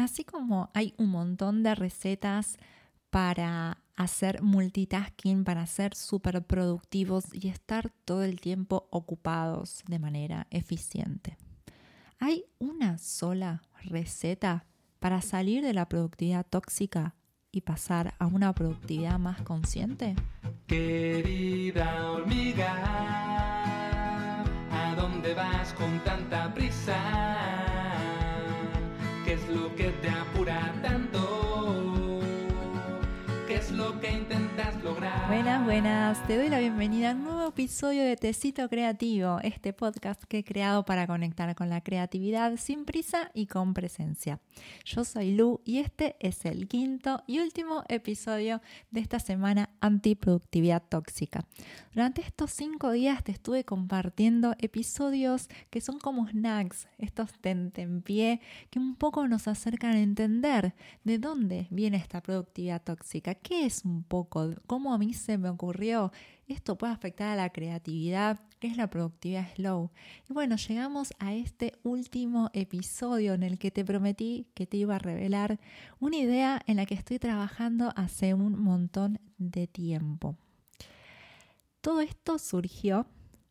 Así como hay un montón de recetas para hacer multitasking, para ser súper productivos y estar todo el tiempo ocupados de manera eficiente. ¿Hay una sola receta para salir de la productividad tóxica y pasar a una productividad más consciente? Querida hormiga, ¿a dónde vas con tanta prisa? ¿Qué es lo que te apura tanto? ¿Qué es lo que intentas? Buenas, buenas. Te doy la bienvenida a un nuevo episodio de Tecito Creativo, este podcast que he creado para conectar con la creatividad sin prisa y con presencia. Yo soy Lu y este es el quinto y último episodio de esta semana antiproductividad tóxica. Durante estos cinco días te estuve compartiendo episodios que son como snacks, estos tentempié que un poco nos acercan a entender de dónde viene esta productividad tóxica, qué es un poco, cómo mí se me ocurrió, esto puede afectar a la creatividad, que es la productividad slow. Y bueno, llegamos a este último episodio en el que te prometí que te iba a revelar una idea en la que estoy trabajando hace un montón de tiempo. Todo esto surgió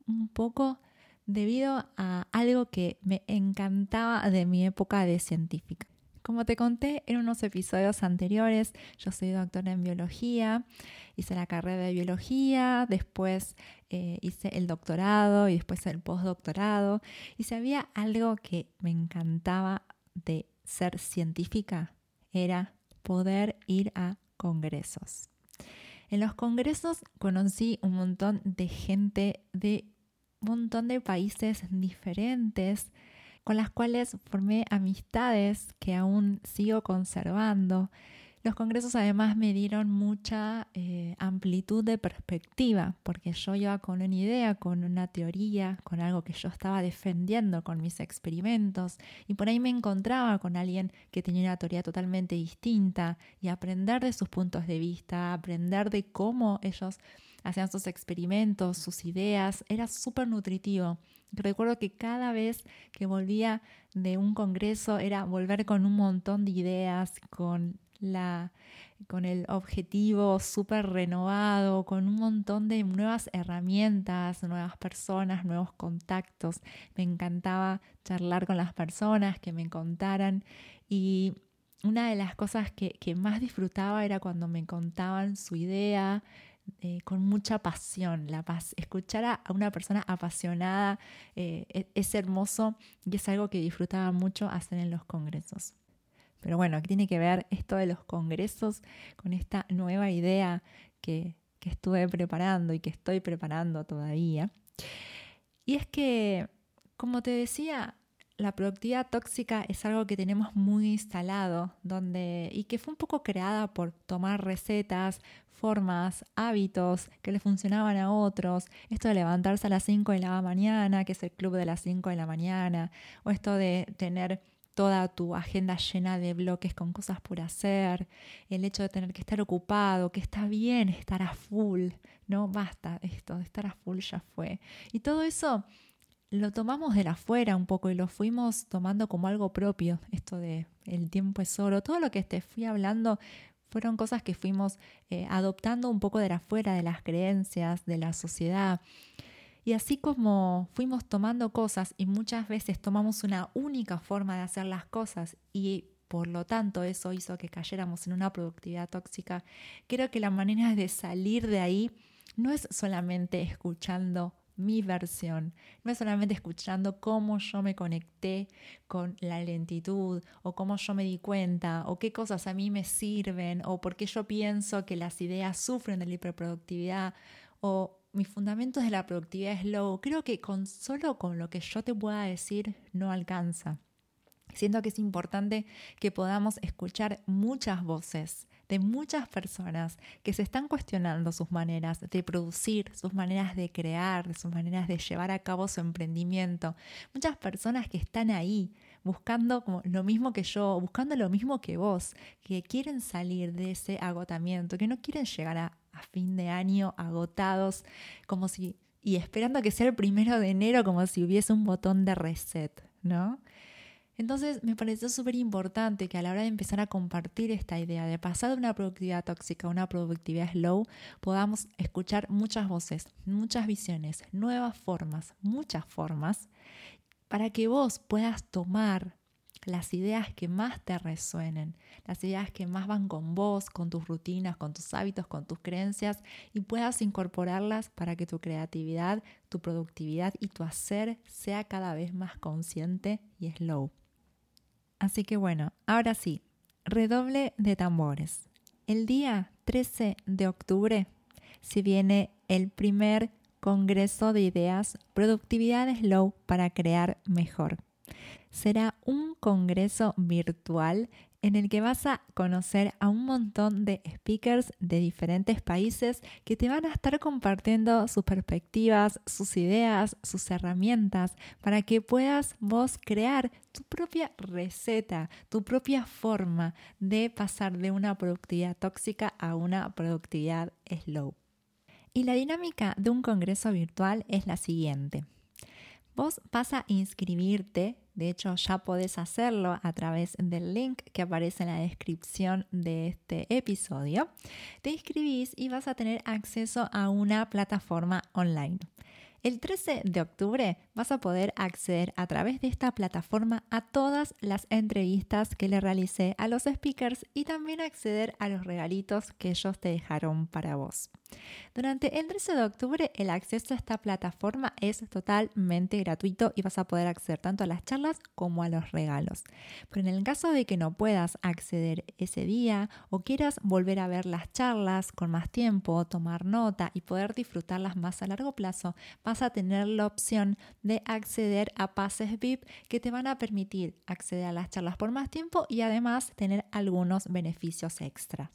un poco debido a algo que me encantaba de mi época de científica. Como te conté en unos episodios anteriores, yo soy doctora en biología, hice la carrera de biología, después eh, hice el doctorado y después el postdoctorado. Y si había algo que me encantaba de ser científica, era poder ir a congresos. En los congresos conocí un montón de gente de un montón de países diferentes con las cuales formé amistades que aún sigo conservando. Los congresos además me dieron mucha eh, amplitud de perspectiva, porque yo iba con una idea, con una teoría, con algo que yo estaba defendiendo con mis experimentos, y por ahí me encontraba con alguien que tenía una teoría totalmente distinta, y aprender de sus puntos de vista, aprender de cómo ellos hacían sus experimentos, sus ideas, era súper nutritivo. Recuerdo que cada vez que volvía de un congreso era volver con un montón de ideas, con la con el objetivo súper renovado, con un montón de nuevas herramientas, nuevas personas, nuevos contactos. Me encantaba charlar con las personas, que me contaran y una de las cosas que, que más disfrutaba era cuando me contaban su idea, eh, con mucha pasión. La paz. Escuchar a, una persona apasionada eh, e, es, hermoso y es algo que disfrutaba mucho hacer en los congresos. Pero bueno, ¿qué tiene que ver esto de los congresos con esta nueva idea que, que estuve preparando y que estoy preparando todavía? Y es que, como te decía, la productividad tóxica es algo que tenemos muy instalado donde, y que fue un poco creada por tomar recetas, formas, hábitos que le funcionaban a otros. Esto de levantarse a las 5 de la mañana, que es el club de las 5 de la mañana, o esto de tener toda tu agenda llena de bloques con cosas por hacer, el hecho de tener que estar ocupado, que está bien estar a full, no basta esto, de estar a full ya fue. Y todo eso lo tomamos de la afuera un poco y lo fuimos tomando como algo propio, esto de el tiempo es oro, todo lo que te fui hablando fueron cosas que fuimos eh, adoptando un poco de la afuera, de las creencias, de la sociedad. Y así como fuimos tomando cosas y muchas veces tomamos una única forma de hacer las cosas y por lo tanto eso hizo que cayéramos en una productividad tóxica, creo que la manera de salir de ahí no es solamente escuchando mi versión. No es solamente escuchando cómo yo me conecté con la lentitud o cómo yo me di cuenta o qué cosas a mí me sirven o por qué yo pienso que las ideas sufren de la hiperproductividad o mis fundamentos de la productividad es low. Creo que con solo con lo que yo te pueda decir no alcanza. Siento que es importante que podamos escuchar muchas voces de muchas personas que se están cuestionando sus maneras de producir, sus maneras de crear, sus maneras de llevar a cabo su emprendimiento. Muchas personas que están ahí buscando como lo mismo que yo, buscando lo mismo que vos, que quieren salir de ese agotamiento, que no quieren llegar a, a fin de año agotados como si y esperando que sea el primero de enero como si hubiese un botón de reset, ¿no? Entonces me pareció súper importante que a la hora de empezar a compartir esta idea de pasar de una productividad tóxica a una productividad slow, podamos escuchar muchas voces, muchas visiones, nuevas formas, muchas formas, para que vos puedas tomar las ideas que más te resuenen, las ideas que más van con vos, con tus rutinas, con tus hábitos, con tus creencias y puedas incorporarlas para que tu creatividad, tu productividad y tu hacer sea cada vez más consciente y slow. Así que bueno, ahora sí, redoble de tambores. El día 13 de octubre se viene el primer Congreso de Ideas Productividad Slow para crear mejor. Será un congreso virtual en el que vas a conocer a un montón de speakers de diferentes países que te van a estar compartiendo sus perspectivas, sus ideas, sus herramientas para que puedas vos crear tu propia receta, tu propia forma de pasar de una productividad tóxica a una productividad slow. Y la dinámica de un congreso virtual es la siguiente. Vos vas a inscribirte de hecho, ya podés hacerlo a través del link que aparece en la descripción de este episodio. Te inscribís y vas a tener acceso a una plataforma online. El 13 de octubre vas a poder acceder a través de esta plataforma a todas las entrevistas que le realicé a los speakers y también acceder a los regalitos que ellos te dejaron para vos. Durante el 13 de octubre el acceso a esta plataforma es totalmente gratuito y vas a poder acceder tanto a las charlas como a los regalos. Pero en el caso de que no puedas acceder ese día o quieras volver a ver las charlas con más tiempo, tomar nota y poder disfrutarlas más a largo plazo, vas a tener la opción de acceder a pases VIP que te van a permitir acceder a las charlas por más tiempo y además tener algunos beneficios extras.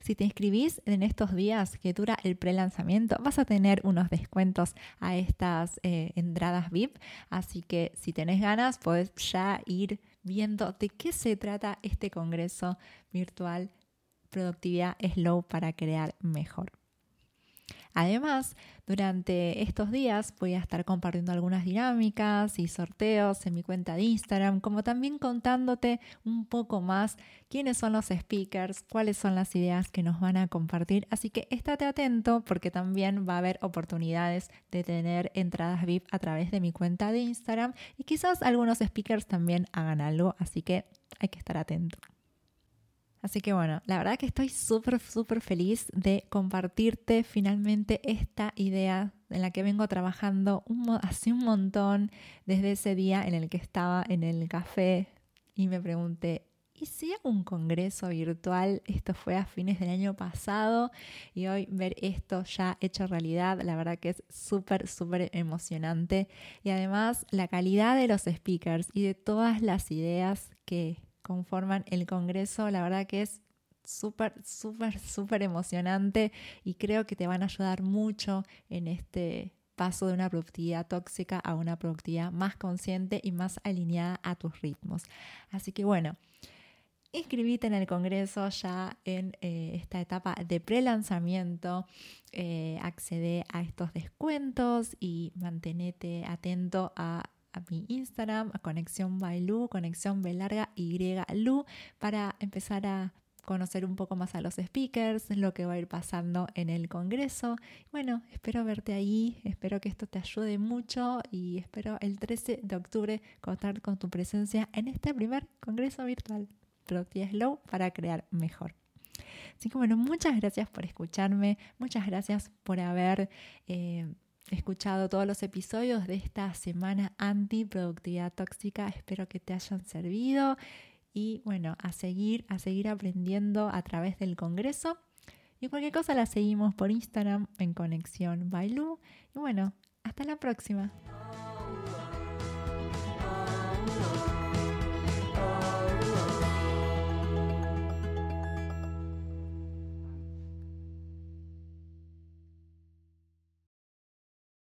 Si te inscribís en estos días que dura el pre-lanzamiento, vas a tener unos descuentos a estas eh, entradas VIP. Así que si tenés ganas, podés ya ir viendo de qué se trata este congreso virtual Productividad Slow para crear mejor. Además, durante estos días voy a estar compartiendo algunas dinámicas y sorteos en mi cuenta de Instagram, como también contándote un poco más quiénes son los speakers, cuáles son las ideas que nos van a compartir. Así que estate atento porque también va a haber oportunidades de tener entradas VIP a través de mi cuenta de Instagram y quizás algunos speakers también hagan algo, así que hay que estar atento. Así que bueno, la verdad que estoy súper, súper feliz de compartirte finalmente esta idea en la que vengo trabajando hace un montón desde ese día en el que estaba en el café y me pregunté, ¿y si hago un congreso virtual? Esto fue a fines del año pasado y hoy ver esto ya hecho realidad, la verdad que es súper, súper emocionante. Y además la calidad de los speakers y de todas las ideas que conforman el Congreso. La verdad que es súper, súper, súper emocionante y creo que te van a ayudar mucho en este paso de una productividad tóxica a una productividad más consciente y más alineada a tus ritmos. Así que bueno, inscribite en el Congreso ya en eh, esta etapa de pre-lanzamiento, eh, accede a estos descuentos y mantenete atento a a mi Instagram, a Conexión by Lu, Conexión B larga Y Lu, para empezar a conocer un poco más a los speakers, lo que va a ir pasando en el Congreso. Bueno, espero verte ahí, espero que esto te ayude mucho y espero el 13 de octubre contar con tu presencia en este primer Congreso virtual, Productividad Slow para crear mejor. Así que bueno, muchas gracias por escucharme, muchas gracias por haber... Eh, escuchado todos los episodios de esta semana anti-productividad tóxica. Espero que te hayan servido y bueno, a seguir, a seguir aprendiendo a través del Congreso. Y cualquier cosa la seguimos por Instagram en Conexión Bailu. Y bueno, hasta la próxima.